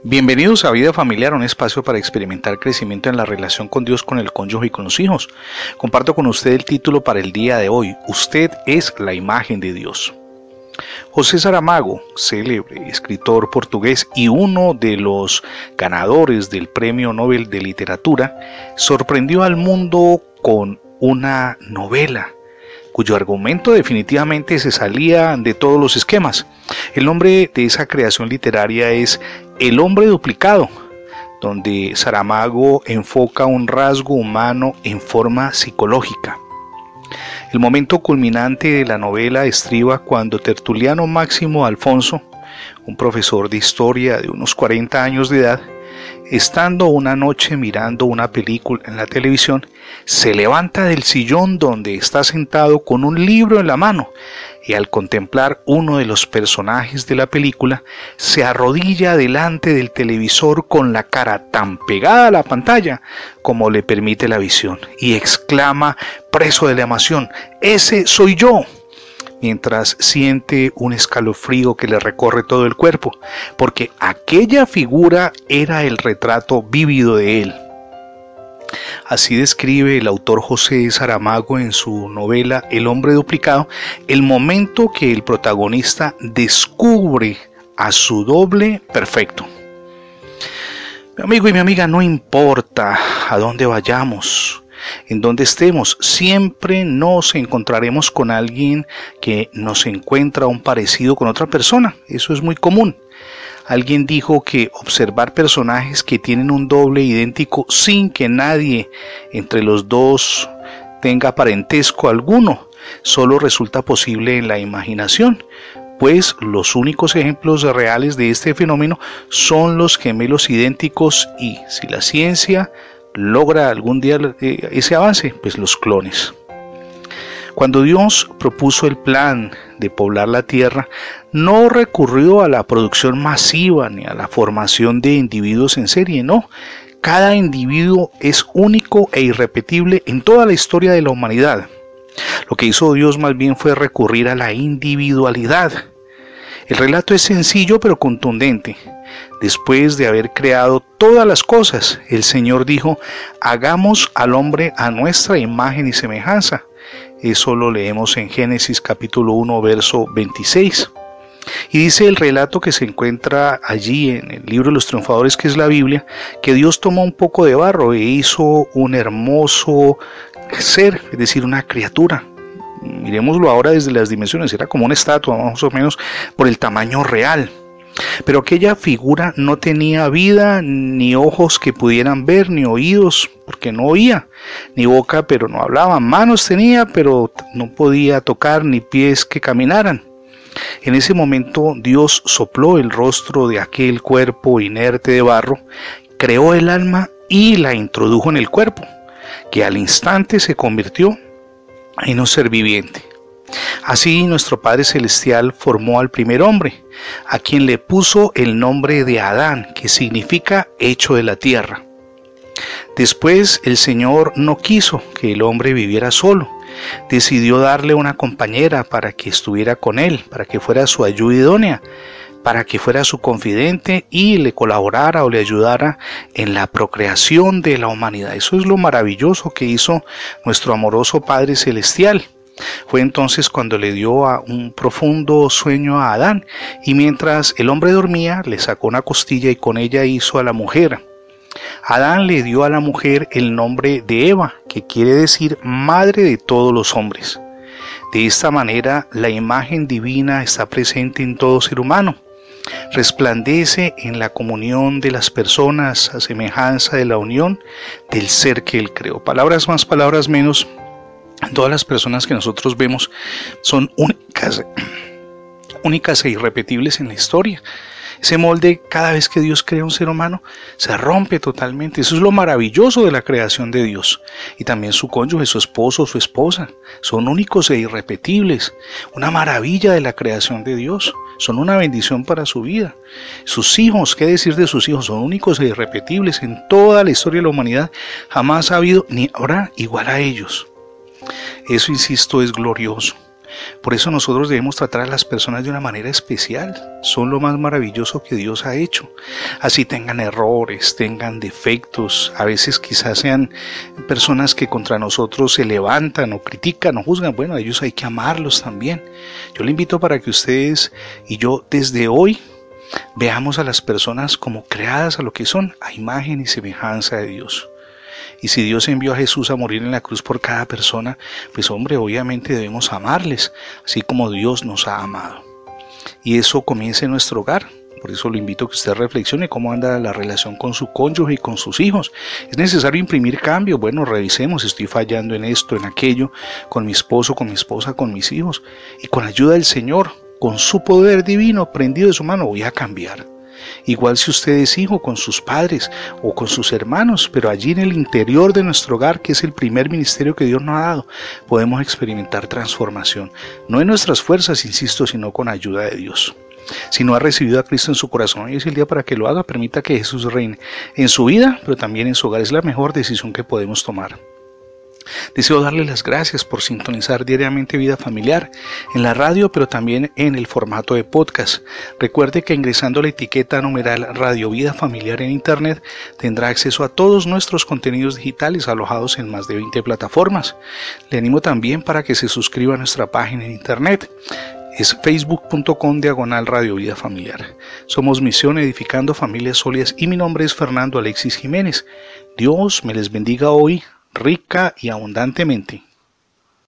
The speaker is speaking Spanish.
Bienvenidos a Vida Familiar, un espacio para experimentar crecimiento en la relación con Dios, con el cónyuge y con los hijos. Comparto con usted el título para el día de hoy. Usted es la imagen de Dios. José Saramago, célebre escritor portugués y uno de los ganadores del Premio Nobel de Literatura, sorprendió al mundo con una novela cuyo argumento definitivamente se salía de todos los esquemas. El nombre de esa creación literaria es El hombre duplicado, donde Saramago enfoca un rasgo humano en forma psicológica. El momento culminante de la novela estriba cuando Tertuliano Máximo Alfonso, un profesor de historia de unos 40 años de edad, estando una noche mirando una película en la televisión, se levanta del sillón donde está sentado con un libro en la mano y al contemplar uno de los personajes de la película, se arrodilla delante del televisor con la cara tan pegada a la pantalla como le permite la visión y exclama, preso de la emoción, ese soy yo mientras siente un escalofrío que le recorre todo el cuerpo, porque aquella figura era el retrato vívido de él. Así describe el autor José Saramago en su novela El hombre duplicado el momento que el protagonista descubre a su doble perfecto. Mi amigo y mi amiga, no importa a dónde vayamos, en donde estemos, siempre nos encontraremos con alguien que nos encuentra un parecido con otra persona. Eso es muy común. Alguien dijo que observar personajes que tienen un doble idéntico sin que nadie entre los dos tenga parentesco alguno, solo resulta posible en la imaginación, pues los únicos ejemplos reales de este fenómeno son los gemelos idénticos y si la ciencia logra algún día eh, ese avance? Pues los clones. Cuando Dios propuso el plan de poblar la tierra, no recurrió a la producción masiva ni a la formación de individuos en serie, no. Cada individuo es único e irrepetible en toda la historia de la humanidad. Lo que hizo Dios más bien fue recurrir a la individualidad. El relato es sencillo pero contundente. Después de haber creado todas las cosas, el Señor dijo, hagamos al hombre a nuestra imagen y semejanza. Eso lo leemos en Génesis capítulo 1, verso 26. Y dice el relato que se encuentra allí en el libro de los triunfadores, que es la Biblia, que Dios tomó un poco de barro e hizo un hermoso ser, es decir, una criatura. Miremoslo ahora desde las dimensiones, era como una estatua más o menos por el tamaño real. Pero aquella figura no tenía vida, ni ojos que pudieran ver, ni oídos, porque no oía, ni boca, pero no hablaba, manos tenía, pero no podía tocar, ni pies que caminaran. En ese momento Dios sopló el rostro de aquel cuerpo inerte de barro, creó el alma y la introdujo en el cuerpo, que al instante se convirtió en un ser viviente. Así nuestro Padre Celestial formó al primer hombre, a quien le puso el nombre de Adán, que significa hecho de la tierra. Después el Señor no quiso que el hombre viviera solo, decidió darle una compañera para que estuviera con él, para que fuera su ayuda idónea, para que fuera su confidente y le colaborara o le ayudara en la procreación de la humanidad. Eso es lo maravilloso que hizo nuestro amoroso Padre Celestial. Fue entonces cuando le dio a un profundo sueño a Adán, y mientras el hombre dormía, le sacó una costilla y con ella hizo a la mujer. Adán le dio a la mujer el nombre de Eva, que quiere decir madre de todos los hombres. De esta manera, la imagen divina está presente en todo ser humano. Resplandece en la comunión de las personas a semejanza de la unión del ser que él creó. Palabras más, palabras menos, todas las personas que nosotros vemos son únicas, únicas e irrepetibles en la historia. Ese molde, cada vez que Dios crea un ser humano, se rompe totalmente. Eso es lo maravilloso de la creación de Dios. Y también su cónyuge, su esposo, su esposa, son únicos e irrepetibles. Una maravilla de la creación de Dios. Son una bendición para su vida. Sus hijos, qué decir de sus hijos, son únicos e irrepetibles. En toda la historia de la humanidad jamás ha habido ni habrá igual a ellos. Eso, insisto, es glorioso. Por eso nosotros debemos tratar a las personas de una manera especial. Son lo más maravilloso que Dios ha hecho. Así tengan errores, tengan defectos, a veces quizás sean personas que contra nosotros se levantan o critican o juzgan. Bueno, a ellos hay que amarlos también. Yo le invito para que ustedes y yo desde hoy veamos a las personas como creadas a lo que son, a imagen y semejanza de Dios. Y si Dios envió a Jesús a morir en la cruz por cada persona, pues hombre, obviamente debemos amarles, así como Dios nos ha amado. Y eso comienza en nuestro hogar. Por eso lo invito a que usted reflexione cómo anda la relación con su cónyuge y con sus hijos. ¿Es necesario imprimir cambio? Bueno, revisemos, estoy fallando en esto, en aquello, con mi esposo, con mi esposa, con mis hijos. Y con la ayuda del Señor, con su poder divino prendido de su mano, voy a cambiar. Igual si usted es hijo con sus padres o con sus hermanos, pero allí en el interior de nuestro hogar, que es el primer ministerio que Dios nos ha dado, podemos experimentar transformación. No en nuestras fuerzas, insisto, sino con ayuda de Dios. Si no ha recibido a Cristo en su corazón, hoy es el día para que lo haga. Permita que Jesús reine en su vida, pero también en su hogar. Es la mejor decisión que podemos tomar. Deseo darle las gracias por sintonizar diariamente Vida Familiar en la radio, pero también en el formato de podcast. Recuerde que ingresando la etiqueta numeral Radio Vida Familiar en Internet tendrá acceso a todos nuestros contenidos digitales alojados en más de 20 plataformas. Le animo también para que se suscriba a nuestra página en Internet es facebook.com diagonal Radio Vida Familiar. Somos Misión Edificando Familias Sólidas y mi nombre es Fernando Alexis Jiménez. Dios me les bendiga hoy rica y abundantemente.